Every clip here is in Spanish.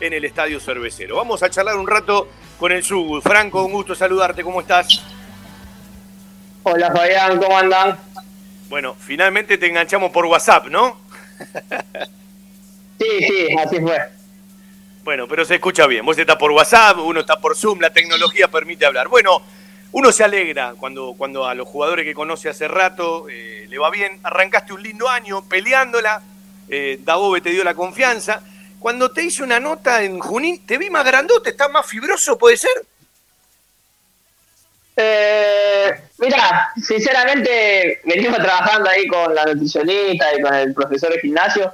en el Estadio Cervecero. Vamos a charlar un rato con el Sugu. Franco, un gusto saludarte, ¿cómo estás? Hola Fabián, ¿cómo andan? Bueno, finalmente te enganchamos por WhatsApp, ¿no? sí, sí, así fue. Bueno, pero se escucha bien. Vos estás por WhatsApp, uno está por Zoom, la tecnología permite hablar. Bueno, uno se alegra cuando, cuando a los jugadores que conoce hace rato eh, le va bien. Arrancaste un lindo año peleándola, eh, te dio la confianza. Cuando te hice una nota en Junín, te vi más grandote, estás más fibroso, ¿puede ser? Eh, mira, sinceramente venimos trabajando ahí con la nutricionista y con el profesor de gimnasio.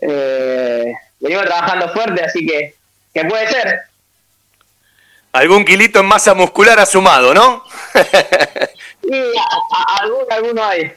Eh, venimos trabajando fuerte, así que, que puede ser. Algún kilito en masa muscular ha sumado, ¿no? sí, alguno, hay.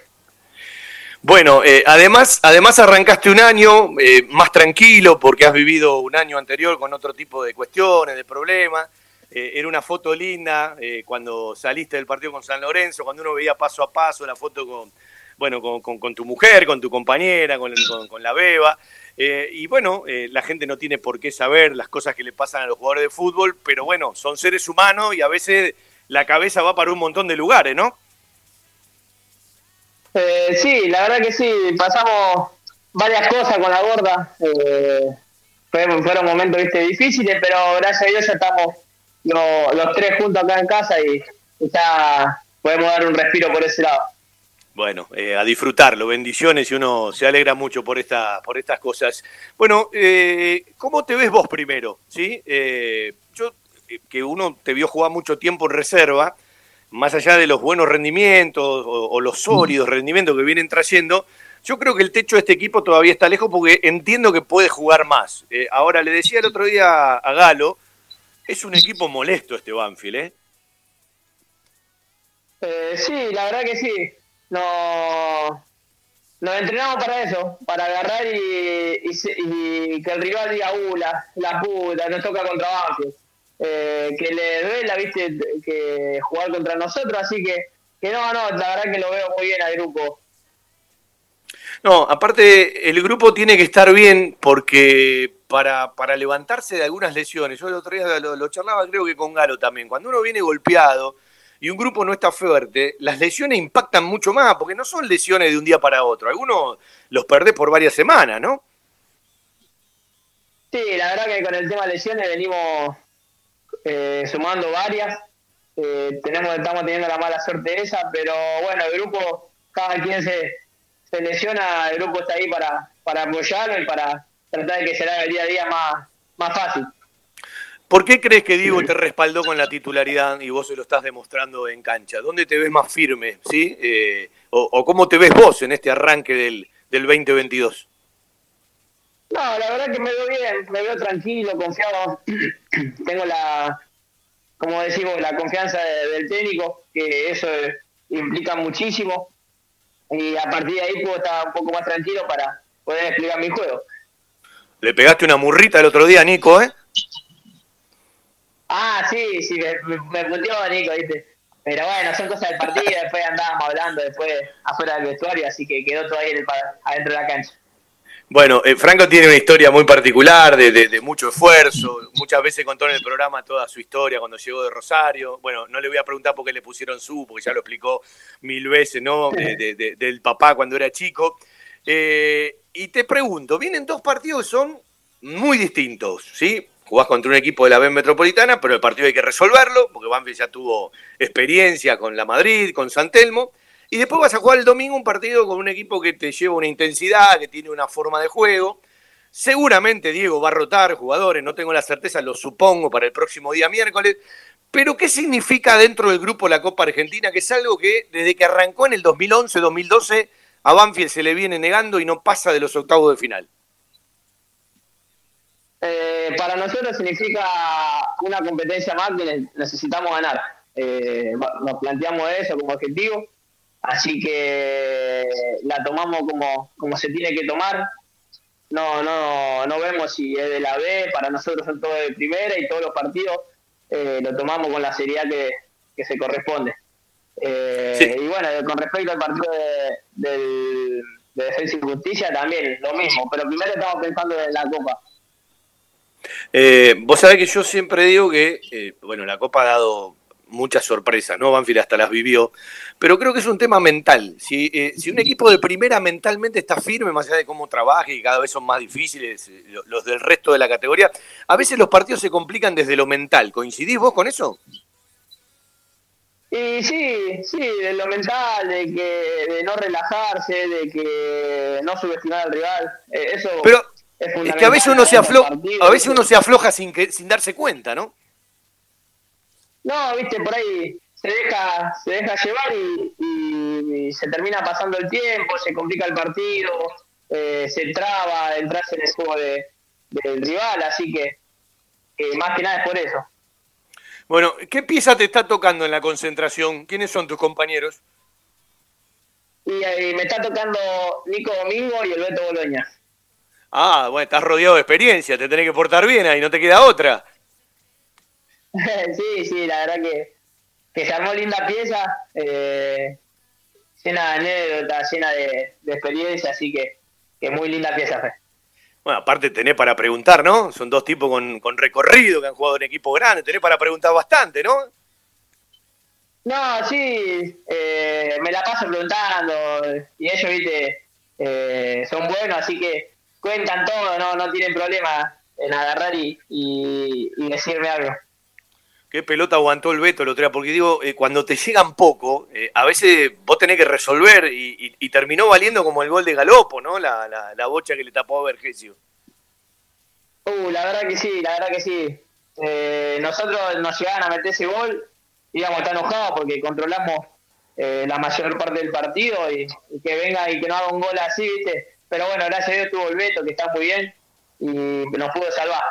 Bueno, eh, además, además arrancaste un año eh, más tranquilo porque has vivido un año anterior con otro tipo de cuestiones, de problemas. Eh, era una foto linda cuando saliste del partido con San Lorenzo, cuando uno veía paso a paso la foto con, bueno, con, tu mujer, con tu compañera, con, con la beba. Eh, y bueno, eh, la gente no tiene por qué saber las cosas que le pasan a los jugadores de fútbol, pero bueno, son seres humanos y a veces la cabeza va para un montón de lugares, ¿no? Eh, sí, la verdad que sí, pasamos varias cosas con la gorda. fueron, fueron, momentos ¿viste? difíciles, pero gracias a Dios ya estamos los, tres juntos acá en casa y ya podemos dar un respiro por ese lado. Bueno, eh, a disfrutarlo, bendiciones y uno se alegra mucho por, esta, por estas cosas. Bueno, eh, ¿cómo te ves vos primero? ¿Sí? Eh, yo, que uno te vio jugar mucho tiempo en reserva, más allá de los buenos rendimientos o, los sólidos rendimientos que vienen trayendo, yo creo que el techo de este equipo todavía está lejos porque entiendo que puede jugar más. ahora, le decía el otro día a Galo, es un equipo molesto este Banfield, ¿eh? sí, la verdad que sí no, nos entrenamos para eso, para agarrar y, que el rival diga, uh, la, puta, nos toca contra Banfield. Eh, que le duela, viste, que jugar contra nosotros, así que, que no, no, la verdad que lo veo muy bien al grupo. No, aparte el grupo tiene que estar bien porque para, para levantarse de algunas lesiones, yo el otro día lo, lo charlaba creo que con Galo también, cuando uno viene golpeado, y un grupo no está fuerte, las lesiones impactan mucho más, porque no son lesiones de un día para otro. Algunos los perdés por varias semanas, ¿no? Sí, la verdad que con el tema de lesiones venimos eh, sumando varias. Eh, tenemos, estamos teniendo la mala suerte esa, pero bueno, el grupo, cada quien se, se lesiona, el grupo está ahí para, para apoyarlo y para tratar de que será el día a día más, más fácil. ¿Por qué crees que Diego te respaldó con la titularidad y vos se lo estás demostrando en cancha? ¿Dónde te ves más firme? ¿sí? Eh, o, cómo te ves vos en este arranque del, del 2022? No, la verdad que me veo bien, me veo tranquilo, confiado. Tengo la, como decimos, la confianza del técnico, que eso implica muchísimo. Y a partir de ahí puedo estar un poco más tranquilo para poder explicar mi juego. Le pegaste una murrita el otro día, Nico, ¿eh? Ah, sí, sí, me, me puteó Nico, ¿viste? Pero bueno, son cosas del partido, después andábamos hablando después afuera del vestuario, así que quedó todo ahí adentro de la cancha. Bueno, eh, Franco tiene una historia muy particular, de, de, mucho esfuerzo. Muchas veces contó en el programa toda su historia cuando llegó de Rosario. Bueno, no le voy a preguntar por qué le pusieron su, porque ya lo explicó mil veces, ¿no? del papá cuando era chico. Eh, y te pregunto, vienen dos partidos que son muy distintos, ¿sí? jugás contra un equipo de la B Metropolitana, pero el partido hay que resolverlo, porque Banfield ya tuvo experiencia con la Madrid, con San Telmo, y después vas a jugar el domingo un partido con un equipo que te lleva una intensidad, que tiene una forma de juego. Seguramente Diego va a rotar jugadores, no tengo la certeza, lo supongo, para el próximo día miércoles. Pero ¿qué significa dentro del grupo la Copa Argentina? Que es algo que desde que arrancó en el 2011-2012 a Banfield se le viene negando y no pasa de los octavos de final. Eh, para nosotros significa una competencia más que necesitamos ganar. Eh, nos planteamos eso como objetivo, así que la tomamos como, como se tiene que tomar. No, no, no vemos si es de la B, para nosotros son todos de primera y todos los partidos eh, lo tomamos con la seriedad que, que se corresponde. Y bueno, con respecto al partido de, de Defensa y Justicia también lo mismo, pero primero estamos pensando en la Copa. Eh, vos sabés que yo siempre digo que, eh, bueno, la Copa ha dado muchas sorpresas, ¿no? Banfield hasta las vivió, pero creo que es un tema mental. Si, eh, si un equipo de primera mentalmente está firme, más allá de cómo trabaje y cada vez son más difíciles los del resto de la categoría, a veces los partidos se complican desde lo mental. ¿Coincidís vos con eso? Y sí, sí, de lo mental, de que de no relajarse, de que no subestimar al rival. eso Pero es, que a veces uno se afloja, a veces uno se afloja sin que, sin darse cuenta, ¿no? No, viste, por ahí se deja, se deja llevar y, se termina pasando el tiempo, se complica el partido, eh, se traba, entras en el juego de, del rival, así que más que nada es por eso. Bueno, ¿qué pieza te está tocando en la concentración? ¿Quiénes son tus compañeros? Y, me está tocando Nico Domingo y el Beto Boloña. Ah, bueno, estás rodeado de experiencia, te tenés que portar bien ahí, no te queda otra. sí, sí, la verdad que, que se armó linda pieza, eh, llena de anécdotas, llena de, experiencia, así que, que muy linda pieza, Fe. Bueno, aparte tenés para preguntar, ¿no? Son dos tipos con, con recorrido que han jugado en equipo grande, tenés para preguntar bastante, ¿no? No, sí, eh, me la paso preguntando y ellos, viste, eh, son buenos, así que cuentan todo, no, no tienen problema en agarrar y, y, decirme algo. ¿Qué pelota aguantó el Beto el otro día? Porque digo, eh, cuando te llegan poco, a veces vos tenés que resolver y, terminó valiendo como el gol de Galopo, ¿no? La, la, bocha que le tapó a Vergesio. Uh, la verdad que sí, la verdad que sí. nosotros nos llegaban a meter ese gol íbamos a estar enojados porque controlamos eh, la mayor parte del partido y, que venga y que no haga un gol así, ¿viste? Pero bueno, gracias a Dios tuvo el Beto, que está muy bien, y nos pudo salvar.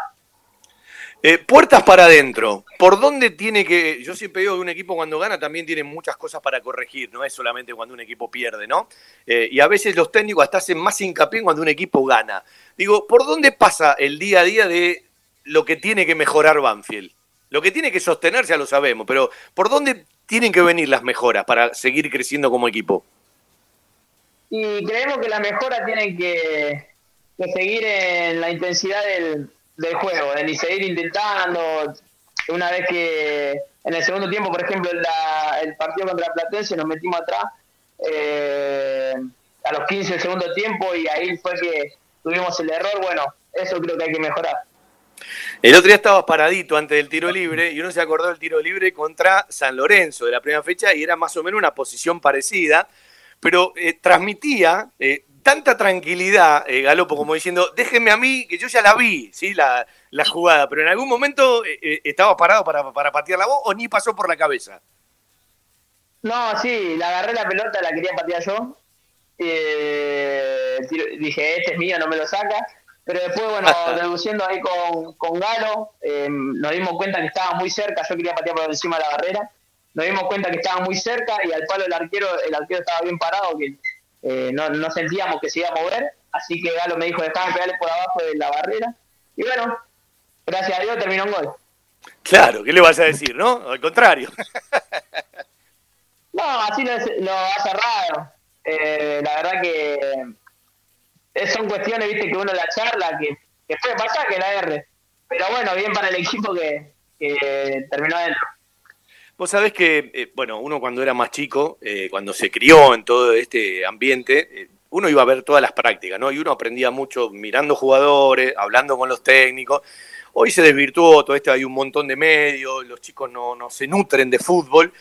Eh, puertas para adentro. ¿Por dónde tiene que.? Yo siempre digo que un equipo cuando gana también tiene muchas cosas para corregir, no es solamente cuando un equipo pierde, ¿no? Eh, y a veces los técnicos hasta hacen más hincapié cuando un equipo gana. Digo, ¿por dónde pasa el día a día de lo que tiene que mejorar Banfield? Lo que tiene que sostener ya lo sabemos, pero ¿por dónde tienen que venir las mejoras para seguir creciendo como equipo? Y creemos que las mejoras tienen que, seguir en la intensidad del, juego, en seguir intentando. Una vez que en el segundo tiempo, por ejemplo, el partido contra Platense nos metimos atrás eh, a los 15 del segundo tiempo y ahí fue que tuvimos el error. Bueno, eso creo que hay que mejorar. El otro día estaba paradito antes del tiro libre y uno se acordó del tiro libre contra San Lorenzo de la primera fecha y era más o menos una posición parecida, pero eh, transmitía eh, tanta tranquilidad, eh, Galopo, como diciendo, déjenme a mí, que yo ya la vi, ¿sí? la, jugada, pero en algún momento estaba parado para, para patear la voz o ni pasó por la cabeza. No, sí, la agarré la pelota, la quería patear yo. dije, este es mío, no me lo saca pero después, bueno, reduciendo ahí con, con Galo, em, nos dimos cuenta que estaba muy cerca, yo quería patear por encima de la barrera, nos dimos cuenta que estaba muy cerca y al palo el arquero, el arquero estaba bien parado, que eh, no, no, sentíamos que se iba a mover, así que Galo me dijo, dejame pegarle por abajo de la barrera, y bueno, gracias a Dios terminó un gol. Claro, ¿qué le vas a decir, no? Al contrario. no, así lo, lo ha cerrado. Eh, la verdad que son cuestiones, viste, que uno la charla, que, que puede pasar que la R. Pero bueno, bien para el equipo que, terminó adentro. Vos sabés que, eh, bueno, uno cuando era más chico, eh, cuando se crió en todo este ambiente, eh, uno iba a ver todas las prácticas, ¿no? Y uno aprendía mucho mirando jugadores, hablando con los técnicos. Hoy se desvirtuó todo esto, hay un montón de medios, los chicos no, no se nutren de fútbol.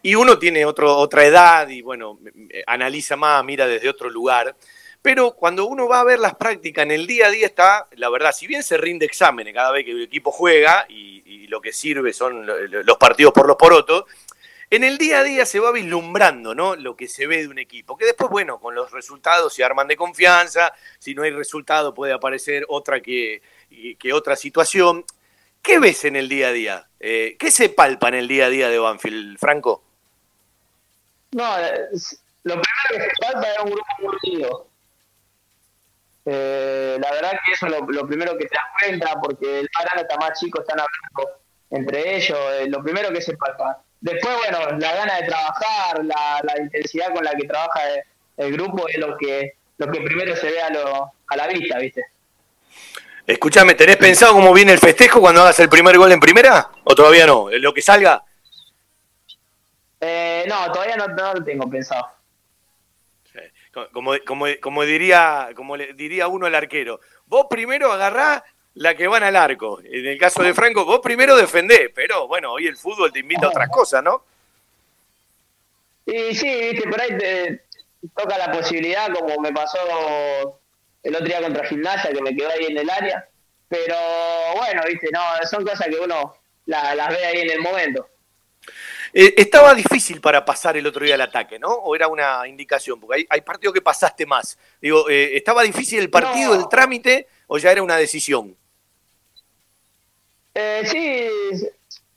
Y uno tiene otro, otra edad y, bueno, analiza más, mira desde otro lugar. Pero cuando uno va a ver las prácticas en el día a día está, la verdad, si bien se rinde exámenes cada vez que el equipo juega y, lo que sirve son los partidos por los porotos, en el día a día se va vislumbrando ¿no? lo que se ve de un equipo, que después, bueno, con los resultados se arman de confianza, si no hay resultado puede aparecer otra que, otra situación. ¿Qué ves en el día a día? Eh, ¿Qué se palpa en el día a día de Banfield, Franco? No, lo primero que se palpa es un grupo unido. Eh, la verdad que eso es lo, primero que te das cuenta, porque el Paraná está más chico, están hablando entre ellos, eh, lo primero que se palpa. Después, bueno, la gana de trabajar, la, intensidad con la que trabaja el, grupo es lo que lo que primero se ve a, lo, a la vista, ¿viste? Escúchame, ¿tenés pensado cómo viene el festejo cuando hagas el primer gol en primera? ¿O todavía no? ¿Lo que salga? Eh, no, todavía no, lo tengo pensado. Como, como, como, diría, como le diría uno al arquero, vos primero agarrás la que van al arco. En el caso de Franco, vos primero defendés, pero bueno, hoy el fútbol te invita a otras cosas, ¿no? Y sí, viste, por ahí te toca la posibilidad, como me pasó el otro día contra Gimnasia, que me quedó ahí en el área. Pero bueno, viste, no, son cosas que uno las ve ahí en el momento. Eh, estaba difícil para pasar el otro día el ataque, ¿no? ¿O era una indicación? Porque hay, hay partidos que pasaste más. Digo, eh, ¿estaba difícil el partido, el trámite, o ya era una decisión? Eh, sí,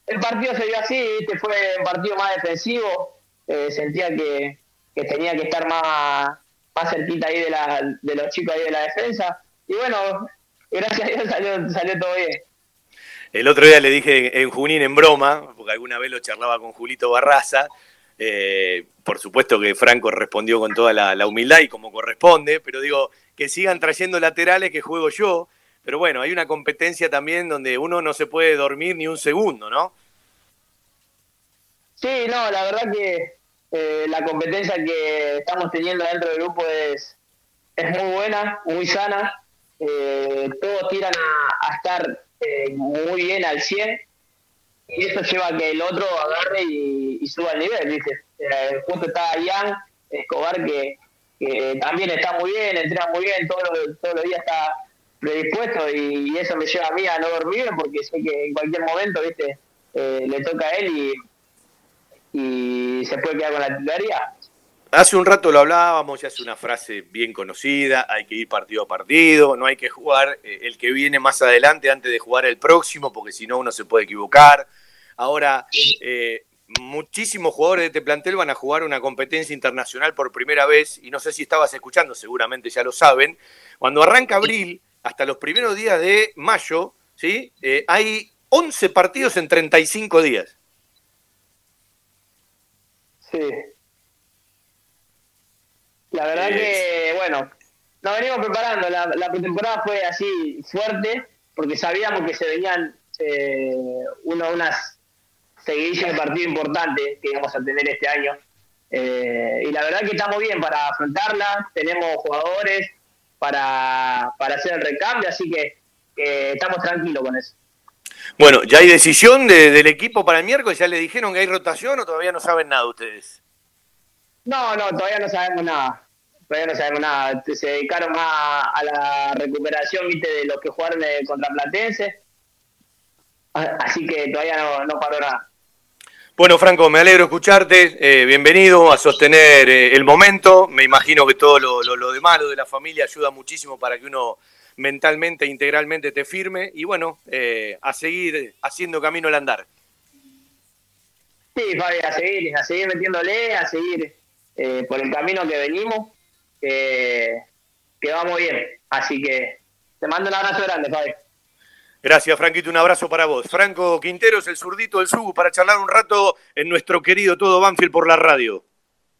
el partido se dio así, ¿viste? fue un partido más defensivo. Eh, sentía que, que, tenía que estar más, más cerquita ahí de, la, de los chicos ahí de la defensa. Y bueno, gracias a Dios salió, salió todo bien. El otro día le dije en Junín en broma, porque alguna vez lo charlaba con Julito Barraza, eh, por supuesto que Franco respondió con toda la, humildad y como corresponde, pero digo, que sigan trayendo laterales que juego yo, pero bueno, hay una competencia también donde uno no se puede dormir ni un segundo, ¿no? Sí, no, la verdad que eh, la competencia que estamos teniendo dentro del grupo es, es muy buena, muy sana. Eh, todos tiran a estar eh, muy bien al 100 y eso lleva a que el otro agarre y, suba el nivel, ¿viste? Eh, justo está Ian Escobar que, también está muy bien, entrena muy bien, todos los, todos días está predispuesto y, eso me lleva a mí a no dormir porque sé que en cualquier momento, ¿viste? Eh, le toca a él y, y se puede quedar con la titularidad. Hace un rato lo hablábamos, ya es una frase bien conocida, hay que ir partido a partido, no hay que jugar eh, el que viene más adelante antes de jugar el próximo, porque si no uno se puede equivocar. Ahora, eh, muchísimos jugadores de este plantel van a jugar una competencia internacional por primera vez, y no sé si estabas escuchando, seguramente ya lo saben, cuando arranca abril, hasta los primeros días de mayo, ¿sí? Eh, hay 11 partidos en 35 días. Sí, la verdad que, bueno, nos venimos preparando. La, la pretemporada fue así fuerte, porque sabíamos que se venían eh, uno, unas seguidillas de partido importantes que íbamos a tener este año. Eh, y la verdad que estamos bien para afrontarla, tenemos jugadores para, para hacer el recambio, así que estamos tranquilos con eso. Bueno, ¿ya hay decisión del equipo para el miércoles? ¿Ya le dijeron que hay rotación o todavía no saben nada ustedes? No, no, todavía no sabemos nada todavía no sabemos nada. Se dedicaron más a la recuperación, viste, de los que jugaron contra Platense. Así que todavía no, paró nada. Bueno, Franco, me alegro escucharte. Eh, bienvenido a sostener eh, el momento. Me imagino que todo lo, lo, lo de malo de la familia ayuda muchísimo para que uno mentalmente, integralmente te firme. Y bueno, eh, a seguir haciendo camino al andar. Sí, Fabi, a seguir, a seguir metiéndole, a seguir por el camino que venimos que, va muy bien. Así que te mando un abrazo grande, Fabi. Gracias, Franquito. Un abrazo para vos. Franco Quinteros, el zurdito del Sugu, para charlar un rato en nuestro querido Todo Banfield por la radio.